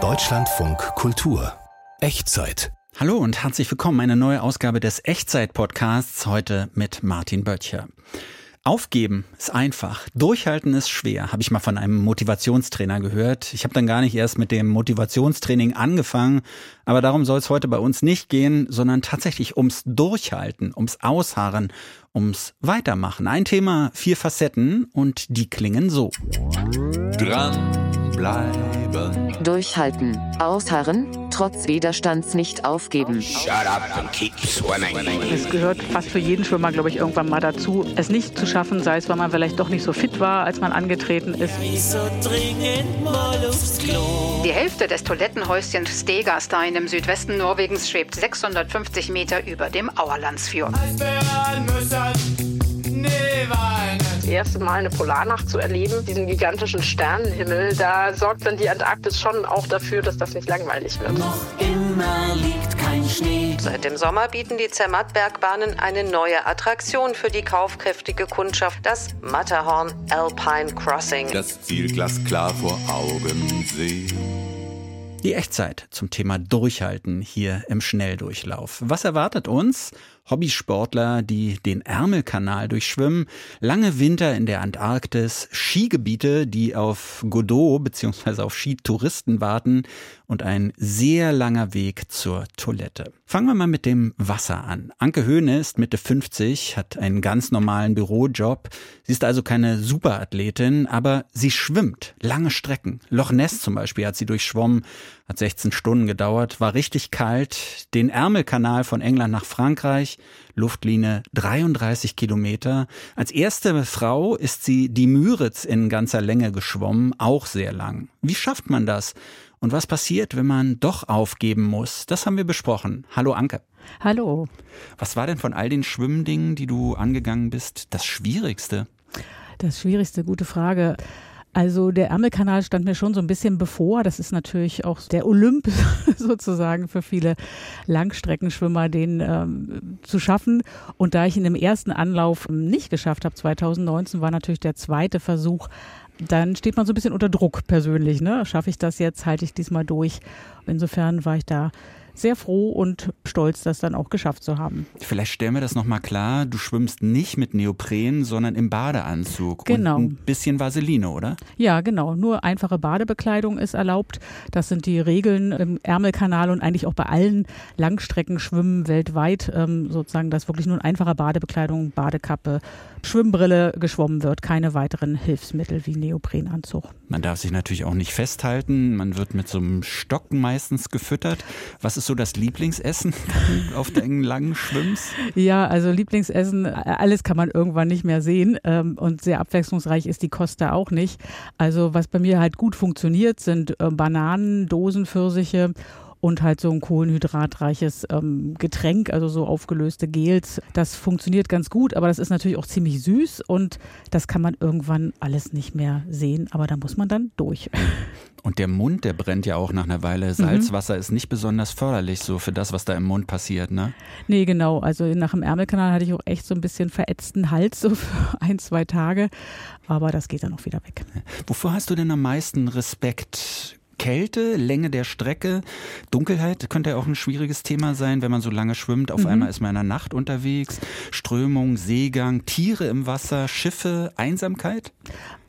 Deutschlandfunk Kultur Echtzeit. Hallo und herzlich willkommen. Eine neue Ausgabe des Echtzeit-Podcasts heute mit Martin Böttcher. Aufgeben ist einfach, durchhalten ist schwer, habe ich mal von einem Motivationstrainer gehört. Ich habe dann gar nicht erst mit dem Motivationstraining angefangen, aber darum soll es heute bei uns nicht gehen, sondern tatsächlich ums Durchhalten, ums Ausharren, ums Weitermachen. Ein Thema, vier Facetten und die klingen so. Dranbleiben. Durchhalten, ausharren, trotz Widerstands nicht aufgeben. Shut up and keep swimming. Es gehört fast für jeden Schwimmer, glaube ich, irgendwann mal dazu, es nicht zu schaffen, sei es, weil man vielleicht doch nicht so fit war, als man angetreten ist. Die Hälfte des Toilettenhäuschens Stegastein im Südwesten Norwegens schwebt 650 Meter über dem Auerlandsfjord. Erste Mal eine Polarnacht zu erleben, diesen gigantischen Sternenhimmel, da sorgt dann die Antarktis schon auch dafür, dass das nicht langweilig wird. Seit dem Sommer bieten die Zermatt-Bergbahnen eine neue Attraktion für die kaufkräftige Kundschaft, das Matterhorn Alpine Crossing. Das Ziel glasklar vor Augen sehen. Die Echtzeit zum Thema Durchhalten hier im Schnelldurchlauf. Was erwartet uns? Hobbysportler, die den Ärmelkanal durchschwimmen, lange Winter in der Antarktis, Skigebiete, die auf Godot bzw. auf Skitouristen warten und ein sehr langer Weg zur Toilette. Fangen wir mal mit dem Wasser an. Anke Höhne ist Mitte 50, hat einen ganz normalen Bürojob. Sie ist also keine Superathletin, aber sie schwimmt lange Strecken. Loch Ness zum Beispiel hat sie durchschwommen, hat 16 Stunden gedauert, war richtig kalt. Den Ärmelkanal von England nach Frankreich, Luftlinie 33 Kilometer. Als erste Frau ist sie die Müritz in ganzer Länge geschwommen, auch sehr lang. Wie schafft man das? Und was passiert, wenn man doch aufgeben muss? Das haben wir besprochen. Hallo Anke. Hallo. Was war denn von all den Schwimmdingen, die du angegangen bist, das Schwierigste? Das Schwierigste, gute Frage. Also der Ärmelkanal stand mir schon so ein bisschen bevor. Das ist natürlich auch der Olymp sozusagen für viele Langstreckenschwimmer, den ähm, zu schaffen. Und da ich ihn im ersten Anlauf nicht geschafft habe, 2019, war natürlich der zweite Versuch dann steht man so ein bisschen unter Druck persönlich. Ne? Schaffe ich das jetzt? Halte ich diesmal durch? Insofern war ich da sehr froh und stolz, das dann auch geschafft zu haben. Vielleicht stellen wir das nochmal klar. Du schwimmst nicht mit Neopren, sondern im Badeanzug. Genau. Und ein bisschen Vaseline, oder? Ja, genau. Nur einfache Badebekleidung ist erlaubt. Das sind die Regeln im Ärmelkanal und eigentlich auch bei allen Langstreckenschwimmen weltweit ähm, sozusagen, dass wirklich nur in einfacher Badebekleidung, Badekappe, Schwimmbrille geschwommen wird. Keine weiteren Hilfsmittel wie Neoprenanzug. Man darf sich natürlich auch nicht festhalten. Man wird mit so einem Stock meistens gefüttert. Was ist so das Lieblingsessen auf deinen langen Schwimms? Ja, also Lieblingsessen, alles kann man irgendwann nicht mehr sehen. Ähm, und sehr abwechslungsreich ist die Kost da auch nicht. Also was bei mir halt gut funktioniert, sind äh, Bananen, Dosenpfirsiche und halt so ein kohlenhydratreiches ähm, Getränk, also so aufgelöste Gels. Das funktioniert ganz gut, aber das ist natürlich auch ziemlich süß und das kann man irgendwann alles nicht mehr sehen, aber da muss man dann durch. Und der Mund, der brennt ja auch nach einer Weile. Salzwasser ist nicht besonders förderlich so für das, was da im Mund passiert, ne? Nee, genau. Also nach dem Ärmelkanal hatte ich auch echt so ein bisschen verätzten Hals, so für ein, zwei Tage. Aber das geht dann auch wieder weg. Wovor hast du denn am meisten Respekt? Kälte, Länge der Strecke, Dunkelheit könnte ja auch ein schwieriges Thema sein, wenn man so lange schwimmt. Auf einmal ist man in der Nacht unterwegs. Strömung, Seegang, Tiere im Wasser, Schiffe, Einsamkeit?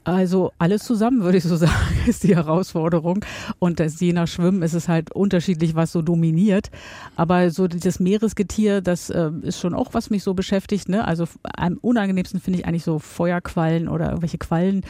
Also alles zusammen, würde ich so sagen, ist die Herausforderung. Und das, je nach Schwimmen ist es halt unterschiedlich, was so dominiert. Aber so das Meeresgetier, das äh, ist schon auch, was mich so beschäftigt. Ne? Also am unangenehmsten finde ich eigentlich so Feuerquallen oder irgendwelche Quallen,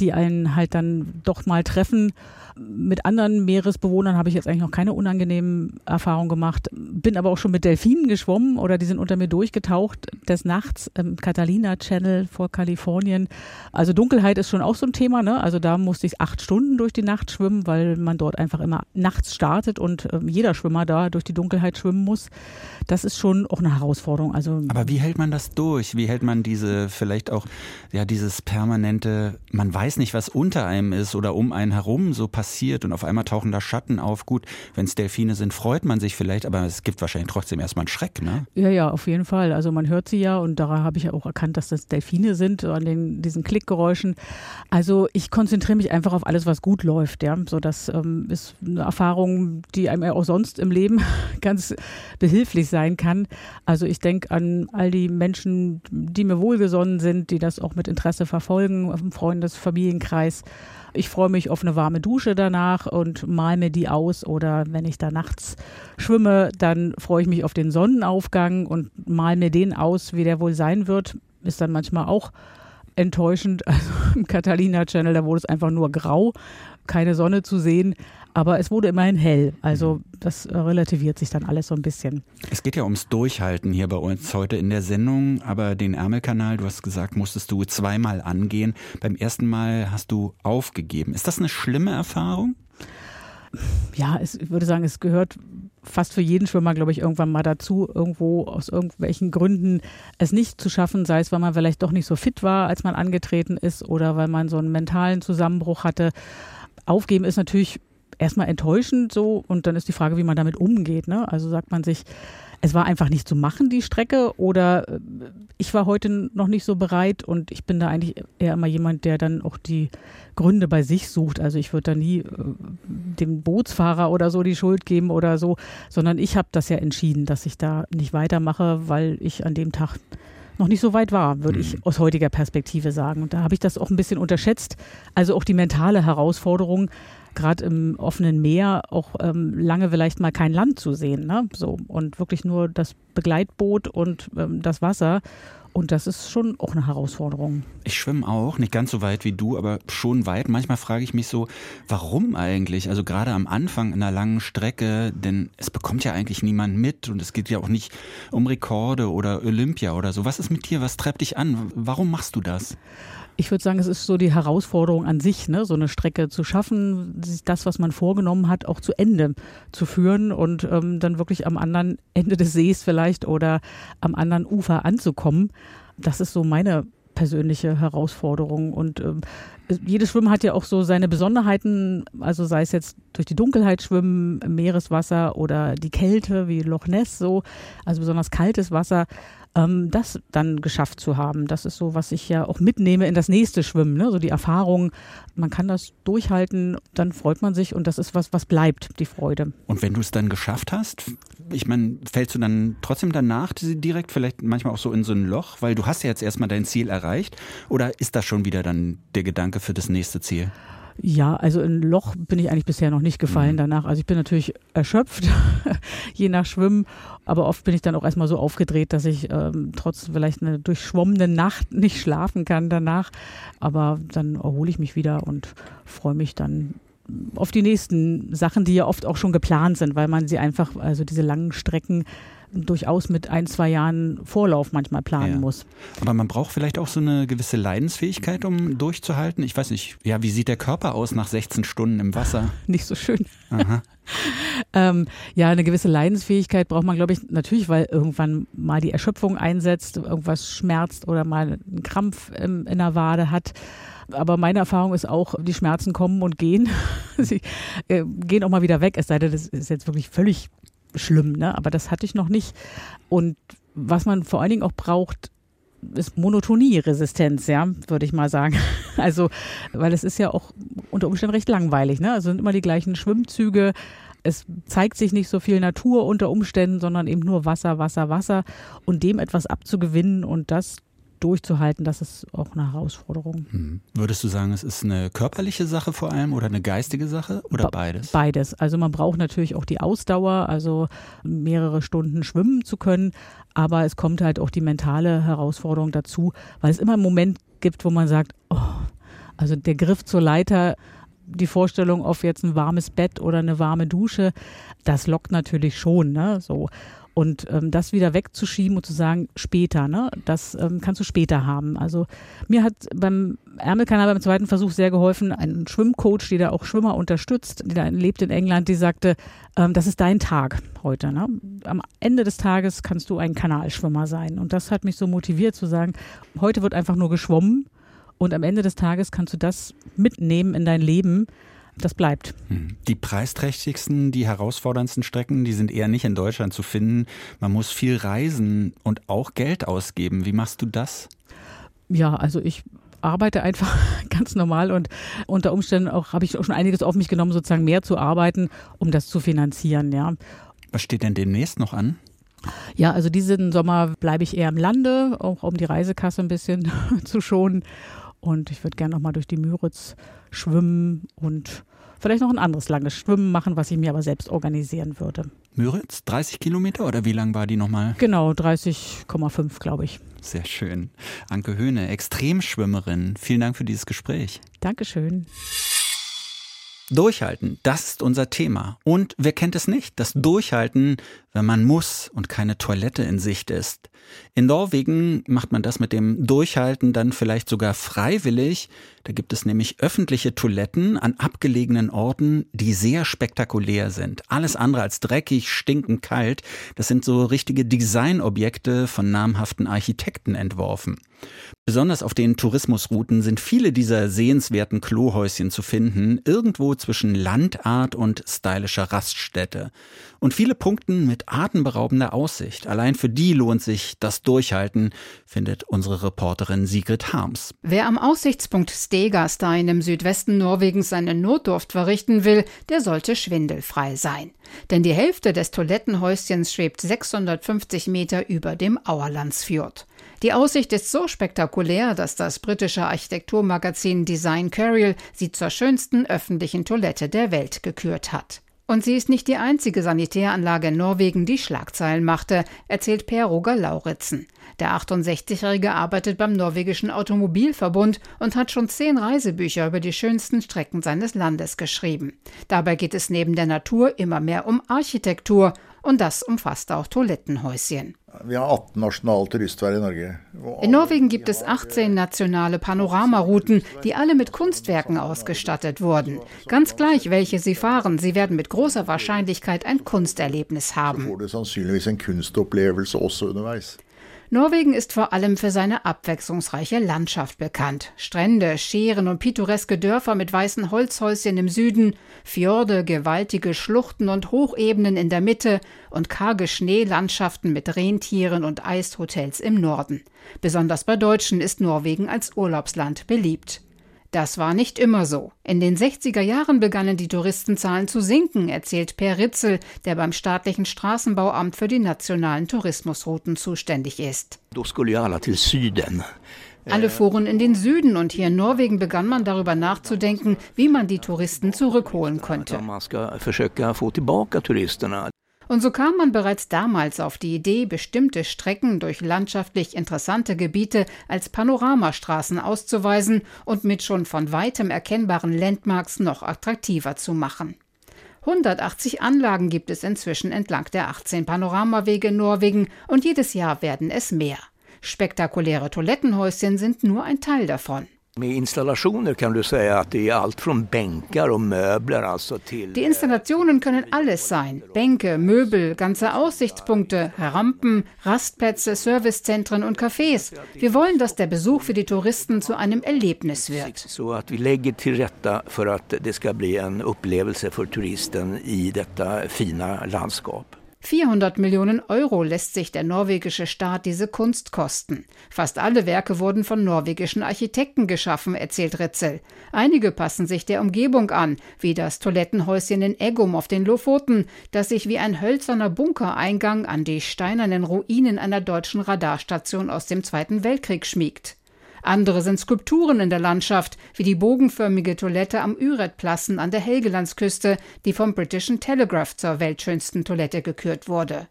die einen halt dann doch mal treffen. Mit anderen Meeresbewohnern habe ich jetzt eigentlich noch keine unangenehmen Erfahrungen gemacht. Bin aber auch schon mit Delfinen geschwommen oder die sind unter mir durchgetaucht des Nachts im Catalina Channel vor Kalifornien. Also Dunkelheit ist schon auch so ein Thema. Ne? Also da musste ich acht Stunden durch die Nacht schwimmen, weil man dort einfach immer nachts startet und äh, jeder Schwimmer da durch die Dunkelheit schwimmen muss. Das ist schon auch eine Herausforderung. Also Aber wie hält man das durch? Wie hält man diese vielleicht auch ja dieses permanente, man weiß nicht, was unter einem ist oder um einen herum so passiert und auf einmal tauchen da Schatten auf. Gut, wenn es Delfine sind, freut man sich vielleicht, aber es gibt wahrscheinlich trotzdem erstmal einen Schreck, ne? Ja, ja, auf jeden Fall. Also man hört sie ja und daran habe ich ja auch erkannt, dass das Delfine sind, an den, diesen Klickgeräuschen. Also ich konzentriere mich einfach auf alles, was gut läuft. Ja, so das ähm, ist eine Erfahrung, die einem ja auch sonst im Leben ganz behilflich sein kann. Also ich denke an all die Menschen, die mir wohlgesonnen sind, die das auch mit Interesse verfolgen, im Freundes-, Familienkreis. Ich freue mich auf eine warme Dusche danach und mal mir die aus. Oder wenn ich da nachts schwimme, dann freue ich mich auf den Sonnenaufgang und mal mir den aus, wie der wohl sein wird. Ist dann manchmal auch enttäuschend. Also im Catalina Channel, da wurde es einfach nur grau, keine Sonne zu sehen. Aber es wurde immerhin hell. Also das relativiert sich dann alles so ein bisschen. Es geht ja ums Durchhalten hier bei uns heute in der Sendung. Aber den Ärmelkanal, du hast gesagt, musstest du zweimal angehen. Beim ersten Mal hast du aufgegeben. Ist das eine schlimme Erfahrung? Ja, es, ich würde sagen, es gehört fast für jeden Schwimmer, glaube ich, irgendwann mal dazu, irgendwo aus irgendwelchen Gründen es nicht zu schaffen, sei es, weil man vielleicht doch nicht so fit war, als man angetreten ist oder weil man so einen mentalen Zusammenbruch hatte. Aufgeben ist natürlich erstmal enttäuschend so und dann ist die Frage, wie man damit umgeht. Ne? Also sagt man sich, es war einfach nicht zu machen, die Strecke, oder äh, ich war heute noch nicht so bereit und ich bin da eigentlich eher immer jemand, der dann auch die Gründe bei sich sucht. Also ich würde da nie äh, dem Bootsfahrer oder so die Schuld geben oder so, sondern ich habe das ja entschieden, dass ich da nicht weitermache, weil ich an dem Tag noch nicht so weit war, würde ich mhm. aus heutiger Perspektive sagen. Und da habe ich das auch ein bisschen unterschätzt. Also auch die mentale Herausforderung, gerade im offenen Meer auch ähm, lange vielleicht mal kein Land zu sehen. Ne? So, und wirklich nur das Begleitboot und ähm, das Wasser. Und das ist schon auch eine Herausforderung. Ich schwimme auch, nicht ganz so weit wie du, aber schon weit. Manchmal frage ich mich so, warum eigentlich? Also gerade am Anfang einer langen Strecke, denn es bekommt ja eigentlich niemand mit und es geht ja auch nicht um Rekorde oder Olympia oder so. Was ist mit dir? Was treibt dich an? Warum machst du das? Ich würde sagen, es ist so die Herausforderung an sich, ne? so eine Strecke zu schaffen, das, was man vorgenommen hat, auch zu Ende zu führen und ähm, dann wirklich am anderen Ende des Sees vielleicht oder am anderen Ufer anzukommen. Das ist so meine persönliche Herausforderung. Und ähm, jedes Schwimmen hat ja auch so seine Besonderheiten, also sei es jetzt durch die Dunkelheit schwimmen, Meereswasser oder die Kälte wie Loch Ness so, also besonders kaltes Wasser ähm, das dann geschafft zu haben. Das ist so, was ich ja auch mitnehme in das nächste Schwimmen. Ne? So die Erfahrung, man kann das durchhalten, dann freut man sich und das ist was, was bleibt, die Freude. Und wenn du es dann geschafft hast, ich meine, fällst du dann trotzdem danach direkt vielleicht manchmal auch so in so ein Loch, weil du hast ja jetzt erstmal dein Ziel erreicht oder ist das schon wieder dann der Gedanke für das nächste Ziel? Ja, also in Loch bin ich eigentlich bisher noch nicht gefallen mhm. danach. Also ich bin natürlich erschöpft, je nach Schwimmen, aber oft bin ich dann auch erstmal so aufgedreht, dass ich ähm, trotz vielleicht einer durchschwommenen Nacht nicht schlafen kann danach. Aber dann erhole ich mich wieder und freue mich dann auf die nächsten Sachen, die ja oft auch schon geplant sind, weil man sie einfach, also diese langen Strecken durchaus mit ein, zwei Jahren Vorlauf manchmal planen ja. muss. Aber man braucht vielleicht auch so eine gewisse Leidensfähigkeit, um durchzuhalten. Ich weiß nicht, ja, wie sieht der Körper aus nach 16 Stunden im Wasser? Nicht so schön. ähm, ja, eine gewisse Leidensfähigkeit braucht man, glaube ich, natürlich, weil irgendwann mal die Erschöpfung einsetzt, irgendwas schmerzt oder mal einen Krampf in, in der Wade hat. Aber meine Erfahrung ist auch, die Schmerzen kommen und gehen. Sie äh, gehen auch mal wieder weg, es sei denn, das ist jetzt wirklich völlig schlimm, ne? aber das hatte ich noch nicht. Und was man vor allen Dingen auch braucht, ist Monotonie-Resistenz, ja, würde ich mal sagen. Also, weil es ist ja auch unter Umständen recht langweilig, ne? Also sind immer die gleichen Schwimmzüge. Es zeigt sich nicht so viel Natur unter Umständen, sondern eben nur Wasser, Wasser, Wasser. Und dem etwas abzugewinnen und das durchzuhalten, das ist auch eine Herausforderung. Hm. Würdest du sagen, es ist eine körperliche Sache vor allem oder eine geistige Sache oder beides? Beides. Also man braucht natürlich auch die Ausdauer, also mehrere Stunden schwimmen zu können, aber es kommt halt auch die mentale Herausforderung dazu, weil es immer einen Moment gibt, wo man sagt, oh, also der Griff zur Leiter die Vorstellung auf jetzt ein warmes Bett oder eine warme Dusche, das lockt natürlich schon, ne? So. Und ähm, das wieder wegzuschieben und zu sagen, später, ne, das ähm, kannst du später haben. Also mir hat beim Ärmelkanal beim zweiten Versuch sehr geholfen, ein Schwimmcoach, die da auch Schwimmer unterstützt, da lebt in England, die sagte, ähm, das ist dein Tag heute. Ne? Am Ende des Tages kannst du ein Kanalschwimmer sein. Und das hat mich so motiviert zu sagen, heute wird einfach nur geschwommen und am Ende des Tages kannst du das mitnehmen in dein Leben das bleibt. Hm. Die preisträchtigsten, die herausforderndsten Strecken, die sind eher nicht in Deutschland zu finden. Man muss viel reisen und auch Geld ausgeben. Wie machst du das? Ja, also ich arbeite einfach ganz normal und unter Umständen auch habe ich auch schon einiges auf mich genommen, sozusagen mehr zu arbeiten, um das zu finanzieren, ja. Was steht denn demnächst noch an? Ja, also diesen Sommer bleibe ich eher im Lande, auch um die Reisekasse ein bisschen zu schonen. Und ich würde gerne noch mal durch die Müritz schwimmen und vielleicht noch ein anderes langes Schwimmen machen, was ich mir aber selbst organisieren würde. Müritz, 30 Kilometer oder wie lang war die nochmal? Genau, 30,5 glaube ich. Sehr schön. Anke Höhne, Extremschwimmerin. Vielen Dank für dieses Gespräch. Dankeschön. Durchhalten, das ist unser Thema. Und wer kennt es nicht? Das Durchhalten, wenn man muss und keine Toilette in Sicht ist. In Norwegen macht man das mit dem Durchhalten dann vielleicht sogar freiwillig. Da gibt es nämlich öffentliche Toiletten an abgelegenen Orten, die sehr spektakulär sind. Alles andere als dreckig, stinkend kalt. Das sind so richtige Designobjekte von namhaften Architekten entworfen. Besonders auf den Tourismusrouten sind viele dieser sehenswerten Klohäuschen zu finden, irgendwo zwischen Landart und stylischer Raststätte. Und viele punkten mit atemberaubender Aussicht. Allein für die lohnt sich das Durchhalten, findet unsere Reporterin Sigrid Harms. Wer am Aussichtspunkt Stegastein im Südwesten Norwegens seine Notdurft verrichten will, der sollte schwindelfrei sein. Denn die Hälfte des Toilettenhäuschens schwebt 650 Meter über dem Auerlandsfjord. Die Aussicht ist so spektakulär, dass das britische Architekturmagazin Design Curial sie zur schönsten öffentlichen Toilette der Welt gekürt hat. Und sie ist nicht die einzige Sanitäranlage in Norwegen, die Schlagzeilen machte, erzählt Per Roger Lauritzen. Der 68-Jährige arbeitet beim norwegischen Automobilverbund und hat schon zehn Reisebücher über die schönsten Strecken seines Landes geschrieben. Dabei geht es neben der Natur immer mehr um Architektur und das umfasst auch Toilettenhäuschen. In Norwegen gibt es 18 nationale Panoramarouten, die alle mit Kunstwerken ausgestattet wurden. Ganz gleich, welche Sie fahren, Sie werden mit großer Wahrscheinlichkeit ein Kunsterlebnis haben. Norwegen ist vor allem für seine abwechslungsreiche Landschaft bekannt. Strände, Scheren und pittoreske Dörfer mit weißen Holzhäuschen im Süden, Fjorde, gewaltige Schluchten und Hochebenen in der Mitte und karge Schneelandschaften mit Rentieren und Eishotels im Norden. Besonders bei Deutschen ist Norwegen als Urlaubsland beliebt. Das war nicht immer so. In den 60er Jahren begannen die Touristenzahlen zu sinken, erzählt Per Ritzel, der beim staatlichen Straßenbauamt für die nationalen Tourismusrouten zuständig ist. Alle fuhren in den Süden und hier in Norwegen begann man darüber nachzudenken, wie man die Touristen zurückholen könnte. Und so kam man bereits damals auf die Idee, bestimmte Strecken durch landschaftlich interessante Gebiete als Panoramastraßen auszuweisen und mit schon von weitem erkennbaren Landmarks noch attraktiver zu machen. 180 Anlagen gibt es inzwischen entlang der 18 Panoramawege in Norwegen und jedes Jahr werden es mehr. Spektakuläre Toilettenhäuschen sind nur ein Teil davon. Med installationer kan du säga att det är allt från bänkar och möbler alltså till... Die Installationen können alles sein. Bänke, Möbel, ganze Aussichtspunkte, Rampen, Rastplätze, Servicezentren und Cafés. Wir wollen, dass der Besuch für die Touristen zu einem Erlebnis wird. Så att vi lägger till rätta för att det ska bli en upplevelse för turisten i detta fina landskap. 400 Millionen Euro lässt sich der norwegische Staat diese Kunst kosten. Fast alle Werke wurden von norwegischen Architekten geschaffen, erzählt Ritzel. Einige passen sich der Umgebung an, wie das Toilettenhäuschen in Eggum auf den Lofoten, das sich wie ein hölzerner Bunkereingang an die steinernen Ruinen einer deutschen Radarstation aus dem Zweiten Weltkrieg schmiegt. Andere sind Skulpturen in der Landschaft, wie die bogenförmige Toilette am Üretplassen an der Helgelandsküste, die vom Britischen Telegraph zur weltschönsten Toilette gekürt wurde.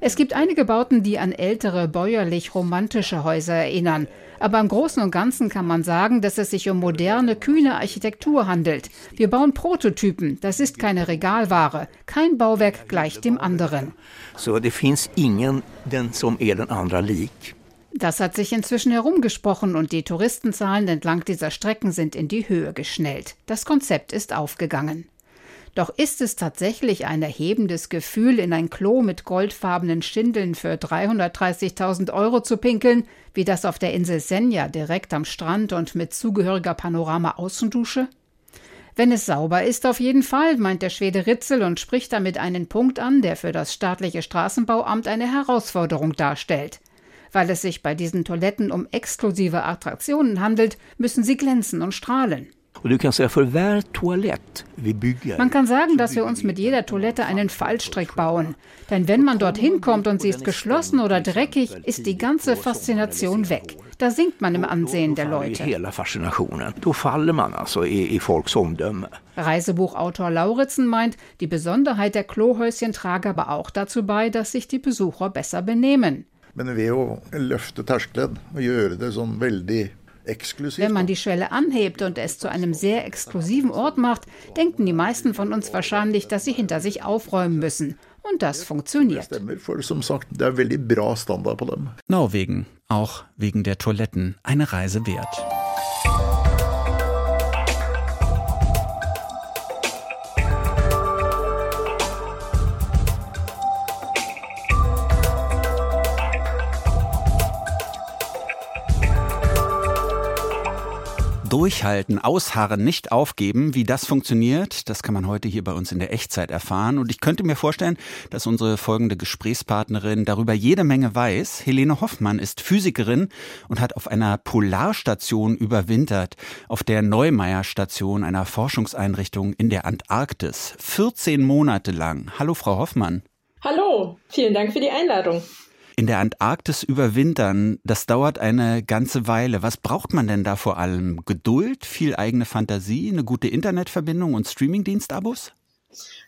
Es gibt einige Bauten, die an ältere bäuerlich-romantische Häuser erinnern. Aber im Großen und Ganzen kann man sagen, dass es sich um moderne, kühne Architektur handelt. Wir bauen Prototypen. Das ist keine Regalware. Kein Bauwerk gleicht dem anderen. So, det finns ingen den som är den andra lik. Das hat sich inzwischen herumgesprochen und die Touristenzahlen entlang dieser Strecken sind in die Höhe geschnellt. Das Konzept ist aufgegangen. Doch ist es tatsächlich ein erhebendes Gefühl, in ein Klo mit goldfarbenen Schindeln für 330.000 Euro zu pinkeln, wie das auf der Insel Senja direkt am Strand und mit zugehöriger Panorama-Außendusche? Wenn es sauber ist, auf jeden Fall, meint der Schwede Ritzel und spricht damit einen Punkt an, der für das staatliche Straßenbauamt eine Herausforderung darstellt. Weil es sich bei diesen Toiletten um exklusive Attraktionen handelt, müssen sie glänzen und strahlen. Man kann sagen, dass wir uns mit jeder Toilette einen Fallstrick bauen. Denn wenn man dorthin kommt und sie ist geschlossen oder dreckig, ist die ganze Faszination weg. Da sinkt man im Ansehen der Leute. Reisebuchautor Lauritzen meint, die Besonderheit der Klohäuschen trage aber auch dazu bei, dass sich die Besucher besser benehmen. Men ved å løfte terskelen og gjøre det sånn veldig wenn man die Schwelle anhebt und es zu einem sehr exklusiven Ort macht, denken die meisten von uns wahrscheinlich, dass sie hinter sich aufräumen müssen. Und das funktioniert. Norwegen, auch wegen der Toiletten, eine Reise wert. Durchhalten, ausharren, nicht aufgeben, wie das funktioniert, das kann man heute hier bei uns in der Echtzeit erfahren. Und ich könnte mir vorstellen, dass unsere folgende Gesprächspartnerin darüber jede Menge weiß. Helene Hoffmann ist Physikerin und hat auf einer Polarstation überwintert, auf der Neumeier Station einer Forschungseinrichtung in der Antarktis. 14 Monate lang. Hallo, Frau Hoffmann. Hallo, vielen Dank für die Einladung in der Antarktis überwintern, das dauert eine ganze Weile. Was braucht man denn da vor allem? Geduld, viel eigene Fantasie, eine gute Internetverbindung und Streamingdienstabos?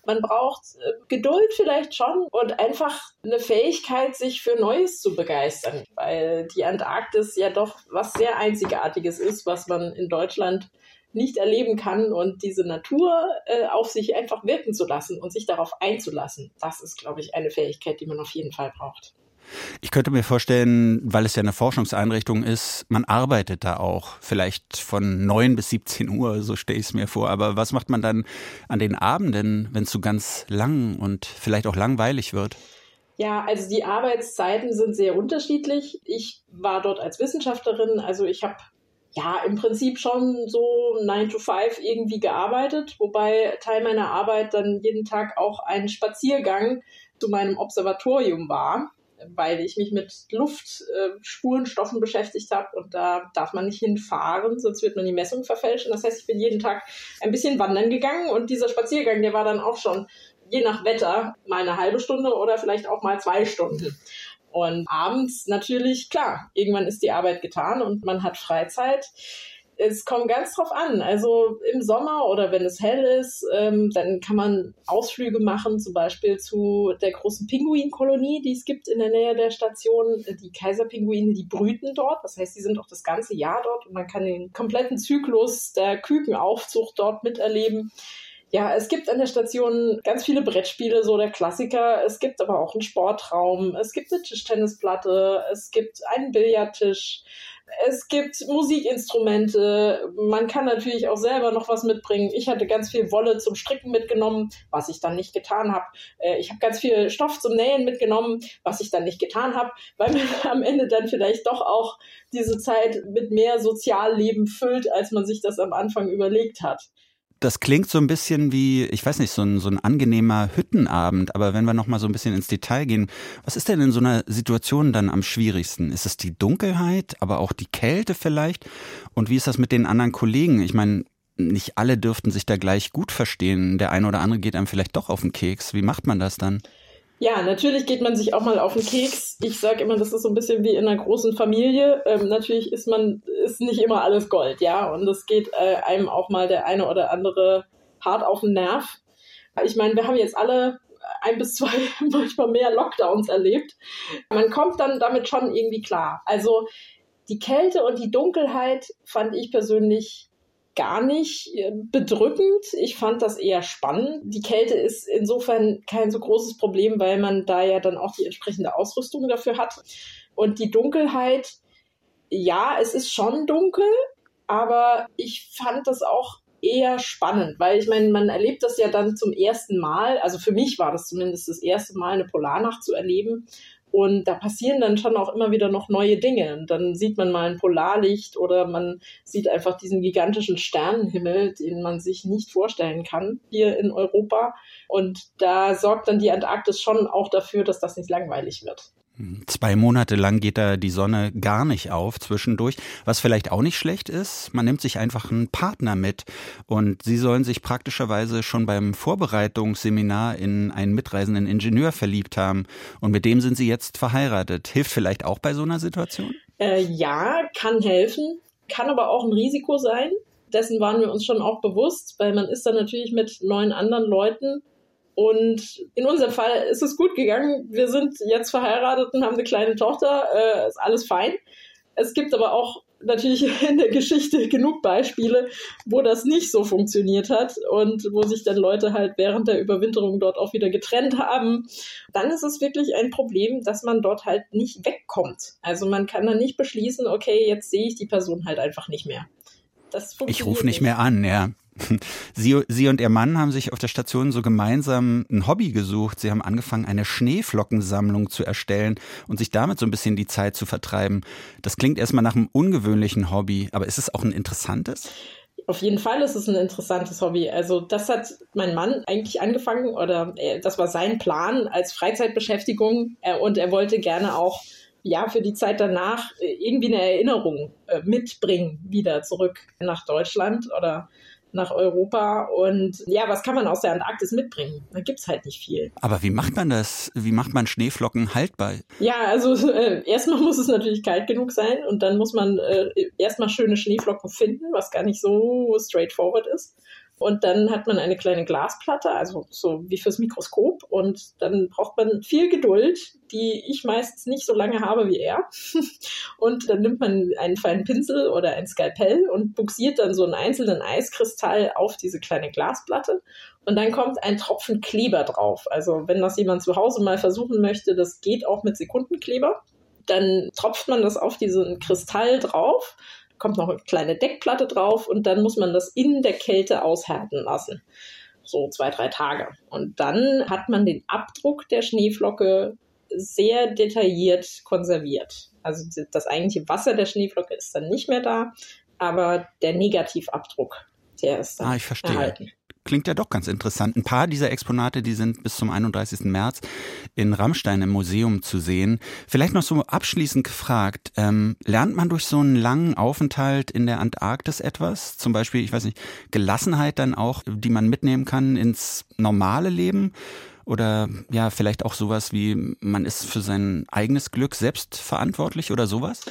Man braucht äh, Geduld vielleicht schon und einfach eine Fähigkeit, sich für Neues zu begeistern, weil die Antarktis ja doch was sehr Einzigartiges ist, was man in Deutschland nicht erleben kann und diese Natur äh, auf sich einfach wirken zu lassen und sich darauf einzulassen. Das ist, glaube ich, eine Fähigkeit, die man auf jeden Fall braucht. Ich könnte mir vorstellen, weil es ja eine Forschungseinrichtung ist, man arbeitet da auch vielleicht von 9 bis 17 Uhr, so stelle ich es mir vor. Aber was macht man dann an den Abenden, wenn es so ganz lang und vielleicht auch langweilig wird? Ja, also die Arbeitszeiten sind sehr unterschiedlich. Ich war dort als Wissenschaftlerin, also ich habe ja im Prinzip schon so 9 to 5 irgendwie gearbeitet, wobei Teil meiner Arbeit dann jeden Tag auch ein Spaziergang zu meinem Observatorium war weil ich mich mit Luftspurenstoffen äh, beschäftigt habe und da darf man nicht hinfahren, sonst wird man die Messung verfälschen. Das heißt, ich bin jeden Tag ein bisschen wandern gegangen und dieser Spaziergang, der war dann auch schon je nach Wetter mal eine halbe Stunde oder vielleicht auch mal zwei Stunden. Und abends natürlich, klar, irgendwann ist die Arbeit getan und man hat Freizeit es kommt ganz drauf an. Also im Sommer oder wenn es hell ist, ähm, dann kann man Ausflüge machen, zum Beispiel zu der großen Pinguinkolonie, die es gibt in der Nähe der Station. Die Kaiserpinguine, die brüten dort. Das heißt, die sind auch das ganze Jahr dort und man kann den kompletten Zyklus der Kükenaufzucht dort miterleben. Ja, es gibt an der Station ganz viele Brettspiele, so der Klassiker. Es gibt aber auch einen Sportraum. Es gibt eine Tischtennisplatte. Es gibt einen Billardtisch. Es gibt Musikinstrumente. Man kann natürlich auch selber noch was mitbringen. Ich hatte ganz viel Wolle zum Stricken mitgenommen, was ich dann nicht getan habe. Äh, ich habe ganz viel Stoff zum Nähen mitgenommen, was ich dann nicht getan habe, weil man am Ende dann vielleicht doch auch diese Zeit mit mehr Sozialleben füllt, als man sich das am Anfang überlegt hat das klingt so ein bisschen wie, ich weiß nicht, so ein, so ein angenehmer Hüttenabend. Aber wenn wir noch mal so ein bisschen ins Detail gehen, was ist denn in so einer Situation dann am schwierigsten? Ist es die Dunkelheit, aber auch die Kälte vielleicht? Und wie ist das mit den anderen Kollegen? Ich meine, nicht alle dürften sich da gleich gut verstehen. Der eine oder andere geht einem vielleicht doch auf den Keks. Wie macht man das dann? Ja, natürlich geht man sich auch mal auf den Keks. Ich sage immer, das ist so ein bisschen wie in einer großen Familie. Ähm, natürlich ist man ist nicht immer alles Gold, ja, und es geht äh, einem auch mal der eine oder andere hart auf den Nerv. Ich meine, wir haben jetzt alle ein bis zwei, manchmal mehr Lockdowns erlebt. Man kommt dann damit schon irgendwie klar. Also die Kälte und die Dunkelheit fand ich persönlich gar nicht äh, bedrückend. Ich fand das eher spannend. Die Kälte ist insofern kein so großes Problem, weil man da ja dann auch die entsprechende Ausrüstung dafür hat. Und die Dunkelheit, ja, es ist schon dunkel, aber ich fand das auch eher spannend, weil ich meine, man erlebt das ja dann zum ersten Mal, also für mich war das zumindest das erste Mal, eine Polarnacht zu erleben. Und da passieren dann schon auch immer wieder noch neue Dinge. Dann sieht man mal ein Polarlicht oder man sieht einfach diesen gigantischen Sternenhimmel, den man sich nicht vorstellen kann hier in Europa. Und da sorgt dann die Antarktis schon auch dafür, dass das nicht langweilig wird. Zwei Monate lang geht da die Sonne gar nicht auf zwischendurch. Was vielleicht auch nicht schlecht ist, man nimmt sich einfach einen Partner mit. Und Sie sollen sich praktischerweise schon beim Vorbereitungsseminar in einen mitreisenden Ingenieur verliebt haben. Und mit dem sind Sie jetzt verheiratet. Hilft vielleicht auch bei so einer Situation? Äh, ja, kann helfen, kann aber auch ein Risiko sein. Dessen waren wir uns schon auch bewusst, weil man ist dann natürlich mit neun anderen Leuten und in unserem Fall ist es gut gegangen. Wir sind jetzt verheiratet und haben eine kleine Tochter. Äh, ist alles fein. Es gibt aber auch natürlich in der Geschichte genug Beispiele, wo das nicht so funktioniert hat und wo sich dann Leute halt während der Überwinterung dort auch wieder getrennt haben. Dann ist es wirklich ein Problem, dass man dort halt nicht wegkommt. Also man kann dann nicht beschließen, okay, jetzt sehe ich die Person halt einfach nicht mehr. ich rufe nicht mehr an, ja. Sie, Sie und Ihr Mann haben sich auf der Station so gemeinsam ein Hobby gesucht. Sie haben angefangen, eine Schneeflockensammlung zu erstellen und sich damit so ein bisschen die Zeit zu vertreiben. Das klingt erstmal nach einem ungewöhnlichen Hobby, aber ist es auch ein interessantes? Auf jeden Fall ist es ein interessantes Hobby. Also das hat mein Mann eigentlich angefangen oder das war sein Plan als Freizeitbeschäftigung und er wollte gerne auch ja für die Zeit danach irgendwie eine Erinnerung äh, mitbringen wieder zurück nach Deutschland oder nach Europa. Und ja, was kann man aus der Antarktis mitbringen? Da gibt es halt nicht viel. Aber wie macht man das? Wie macht man Schneeflocken haltbar? Ja, also äh, erstmal muss es natürlich kalt genug sein und dann muss man äh, erstmal schöne Schneeflocken finden, was gar nicht so straightforward ist. Und dann hat man eine kleine Glasplatte, also so wie fürs Mikroskop. Und dann braucht man viel Geduld, die ich meistens nicht so lange habe wie er. Und dann nimmt man einen feinen Pinsel oder ein Skalpell und buxiert dann so einen einzelnen Eiskristall auf diese kleine Glasplatte. Und dann kommt ein Tropfen Kleber drauf. Also wenn das jemand zu Hause mal versuchen möchte, das geht auch mit Sekundenkleber. Dann tropft man das auf diesen Kristall drauf kommt noch eine kleine Deckplatte drauf und dann muss man das in der Kälte aushärten lassen. So zwei, drei Tage. Und dann hat man den Abdruck der Schneeflocke sehr detailliert konserviert. Also das eigentliche Wasser der Schneeflocke ist dann nicht mehr da, aber der Negativabdruck, der ist dann ah, ich verstehe. erhalten klingt ja doch ganz interessant. Ein paar dieser Exponate, die sind bis zum 31. März in Rammstein im Museum zu sehen. Vielleicht noch so abschließend gefragt, ähm, lernt man durch so einen langen Aufenthalt in der Antarktis etwas? Zum Beispiel, ich weiß nicht, Gelassenheit dann auch, die man mitnehmen kann ins normale Leben? Oder ja, vielleicht auch sowas wie, man ist für sein eigenes Glück selbst verantwortlich oder sowas?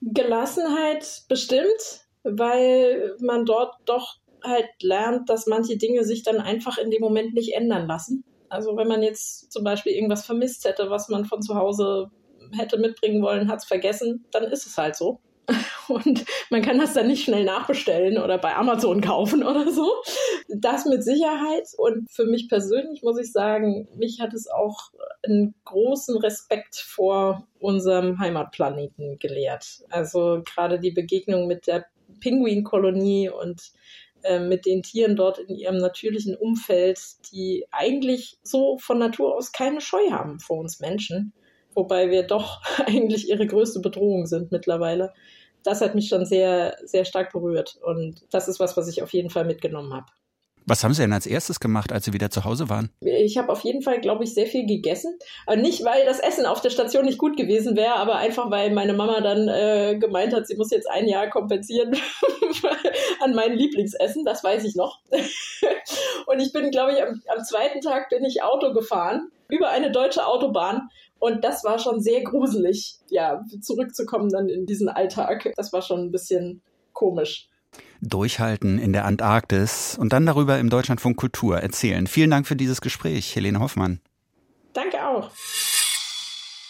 Gelassenheit bestimmt, weil man dort doch halt lernt, dass manche Dinge sich dann einfach in dem Moment nicht ändern lassen. Also wenn man jetzt zum Beispiel irgendwas vermisst hätte, was man von zu Hause hätte mitbringen wollen, hat es vergessen, dann ist es halt so. Und man kann das dann nicht schnell nachbestellen oder bei Amazon kaufen oder so. Das mit Sicherheit. Und für mich persönlich muss ich sagen, mich hat es auch einen großen Respekt vor unserem Heimatplaneten gelehrt. Also gerade die Begegnung mit der Pinguinkolonie und mit den Tieren dort in ihrem natürlichen Umfeld, die eigentlich so von Natur aus keine Scheu haben vor uns Menschen, wobei wir doch eigentlich ihre größte Bedrohung sind mittlerweile. Das hat mich schon sehr, sehr stark berührt und das ist was, was ich auf jeden Fall mitgenommen habe. Was haben Sie denn als erstes gemacht, als Sie wieder zu Hause waren? Ich habe auf jeden Fall, glaube ich, sehr viel gegessen. Aber nicht, weil das Essen auf der Station nicht gut gewesen wäre, aber einfach, weil meine Mama dann äh, gemeint hat, sie muss jetzt ein Jahr kompensieren an mein Lieblingsessen. Das weiß ich noch. Und ich bin, glaube ich, am, am zweiten Tag bin ich Auto gefahren über eine deutsche Autobahn und das war schon sehr gruselig, ja, zurückzukommen dann in diesen Alltag. Das war schon ein bisschen komisch durchhalten in der Antarktis und dann darüber im Deutschlandfunk Kultur erzählen. Vielen Dank für dieses Gespräch, Helene Hoffmann. Danke auch.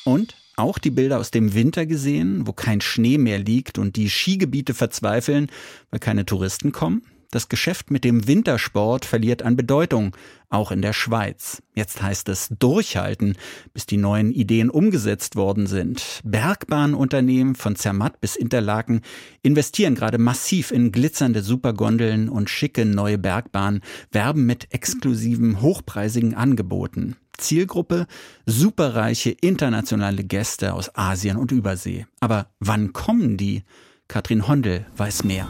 Und auch die Bilder aus dem Winter gesehen, wo kein Schnee mehr liegt und die Skigebiete verzweifeln, weil keine Touristen kommen? Das Geschäft mit dem Wintersport verliert an Bedeutung, auch in der Schweiz. Jetzt heißt es durchhalten, bis die neuen Ideen umgesetzt worden sind. Bergbahnunternehmen von Zermatt bis Interlaken investieren gerade massiv in glitzernde Supergondeln und schicke neue Bergbahnen, werben mit exklusiven, hochpreisigen Angeboten. Zielgruppe superreiche internationale Gäste aus Asien und Übersee. Aber wann kommen die? Katrin Hondel weiß mehr.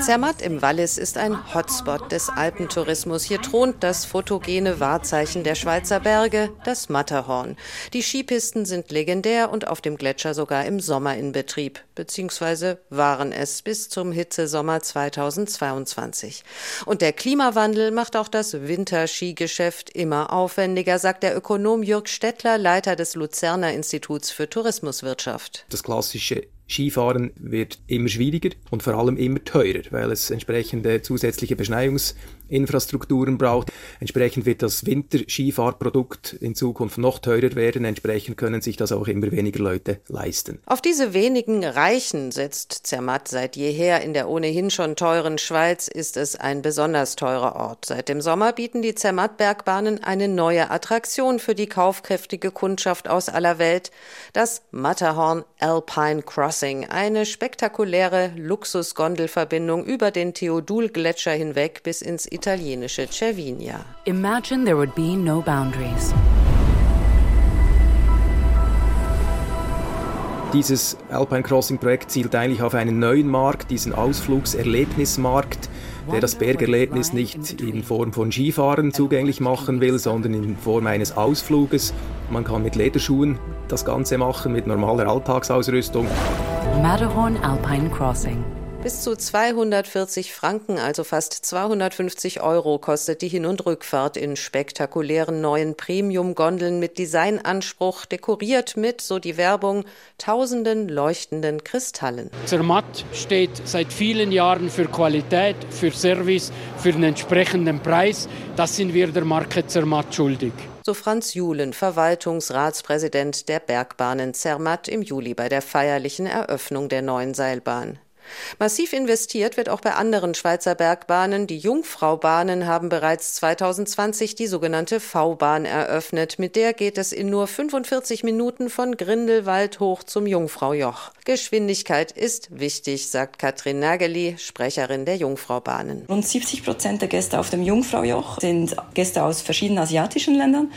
Zermatt im Wallis ist ein Hotspot des Alpentourismus. Hier thront das fotogene Wahrzeichen der Schweizer Berge, das Matterhorn. Die Skipisten sind legendär und auf dem Gletscher sogar im Sommer in Betrieb, beziehungsweise waren es bis zum Hitzesommer 2022. Und der Klimawandel macht auch das Winterskigeschäft immer aufwendiger, sagt der Ökonom Jürg Stettler, Leiter des Luzerner Instituts für Tourismuswirtschaft. Das klassische Skifahren wird immer schwieriger und vor allem immer teurer, weil es entsprechende zusätzliche Beschneiungsinfrastrukturen braucht. Entsprechend wird das Winterskifahrprodukt in Zukunft noch teurer werden. Entsprechend können sich das auch immer weniger Leute leisten. Auf diese wenigen Reichen setzt Zermatt seit jeher. In der ohnehin schon teuren Schweiz ist es ein besonders teurer Ort. Seit dem Sommer bieten die Zermatt-Bergbahnen eine neue Attraktion für die kaufkräftige Kundschaft aus aller Welt, das Matterhorn Alpine Cross. Crossing, eine spektakuläre Luxusgondelverbindung über den Theodul-Gletscher hinweg bis ins italienische Cervinia. Imagine there would be no boundaries. Dieses Alpine Crossing Projekt zielt eigentlich auf einen neuen Markt, diesen Ausflugserlebnismarkt, der das Bergerlebnis nicht in Form von Skifahren zugänglich machen will, sondern in Form eines Ausfluges. Man kann mit Lederschuhen das Ganze machen, mit normaler Alltagsausrüstung. Matterhorn Alpine Crossing. Bis zu 240 Franken, also fast 250 Euro, kostet die Hin- und Rückfahrt in spektakulären neuen Premium-Gondeln mit Designanspruch, dekoriert mit, so die Werbung, tausenden leuchtenden Kristallen. Zermatt steht seit vielen Jahren für Qualität, für Service, für einen entsprechenden Preis. Das sind wir der Marke Zermatt schuldig so Franz Julen, Verwaltungsratspräsident der Bergbahnen Zermatt im Juli bei der feierlichen Eröffnung der neuen Seilbahn. Massiv investiert wird auch bei anderen Schweizer Bergbahnen. Die Jungfraubahnen haben bereits 2020 die sogenannte V-Bahn eröffnet. Mit der geht es in nur 45 Minuten von Grindelwald hoch zum Jungfraujoch. Geschwindigkeit ist wichtig, sagt Katrin Nageli, Sprecherin der Jungfraubahnen. Rund 70 Prozent der Gäste auf dem Jungfraujoch sind Gäste aus verschiedenen asiatischen Ländern.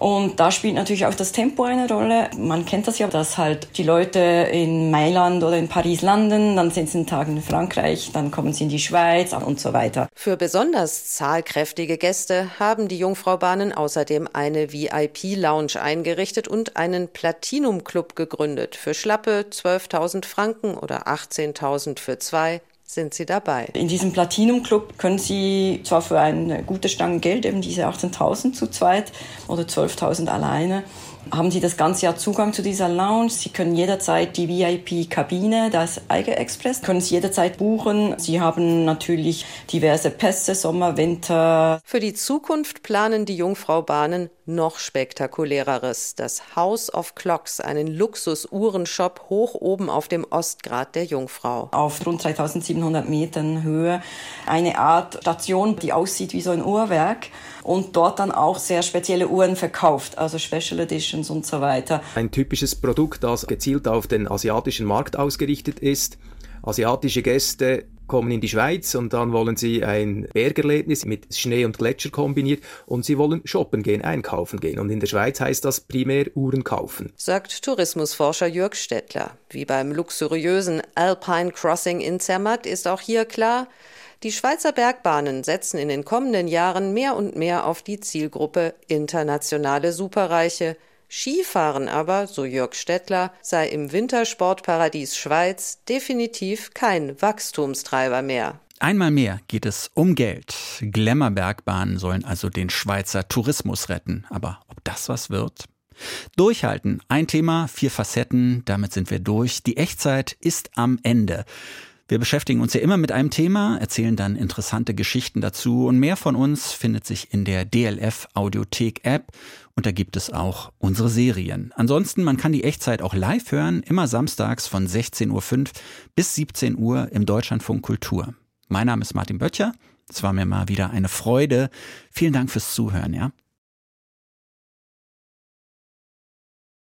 Und da spielt natürlich auch das Tempo eine Rolle. Man kennt das ja, dass halt die Leute in Mailand oder in Paris landen, dann sind sie einen Tag in Frankreich, dann kommen sie in die Schweiz und so weiter. Für besonders zahlkräftige Gäste haben die Jungfraubahnen außerdem eine VIP-Lounge eingerichtet und einen Platinum-Club gegründet. Für schlappe 12.000 Franken oder 18.000 für zwei sind Sie dabei. In diesem Platinum Club können Sie zwar für eine gute Stange Geld, eben diese 18.000 zu zweit oder 12.000 alleine, haben Sie das ganze Jahr Zugang zu dieser Lounge. Sie können jederzeit die VIP-Kabine, das Eiger Express, können Sie jederzeit buchen. Sie haben natürlich diverse Pässe, Sommer, Winter. Für die Zukunft planen die Jungfraubahnen noch spektakuläreres. Das House of Clocks, einen Luxus-Uhrenshop hoch oben auf dem Ostgrat der Jungfrau. Auf rund 3700 Metern Höhe. Eine Art Station, die aussieht wie so ein Uhrwerk und dort dann auch sehr spezielle Uhren verkauft, also Special Editions und so weiter. Ein typisches Produkt, das gezielt auf den asiatischen Markt ausgerichtet ist. Asiatische Gäste kommen in die Schweiz und dann wollen sie ein Bergerlebnis mit Schnee und Gletscher kombiniert und sie wollen shoppen gehen, einkaufen gehen. Und in der Schweiz heißt das primär Uhren kaufen. Sagt Tourismusforscher Jörg Stettler. Wie beim luxuriösen Alpine Crossing in Zermatt ist auch hier klar, die Schweizer Bergbahnen setzen in den kommenden Jahren mehr und mehr auf die Zielgruppe internationale Superreiche. Skifahren aber, so Jörg Stettler, sei im Wintersportparadies Schweiz definitiv kein Wachstumstreiber mehr. Einmal mehr geht es um Geld. Glamour-Bergbahnen sollen also den Schweizer Tourismus retten. Aber ob das was wird? Durchhalten. Ein Thema, vier Facetten. Damit sind wir durch. Die Echtzeit ist am Ende. Wir beschäftigen uns ja immer mit einem Thema, erzählen dann interessante Geschichten dazu und mehr von uns findet sich in der DLF Audiothek App und da gibt es auch unsere Serien. Ansonsten, man kann die Echtzeit auch live hören, immer samstags von 16.05 Uhr bis 17 Uhr im Deutschlandfunk Kultur. Mein Name ist Martin Böttcher. Es war mir mal wieder eine Freude. Vielen Dank fürs Zuhören, ja.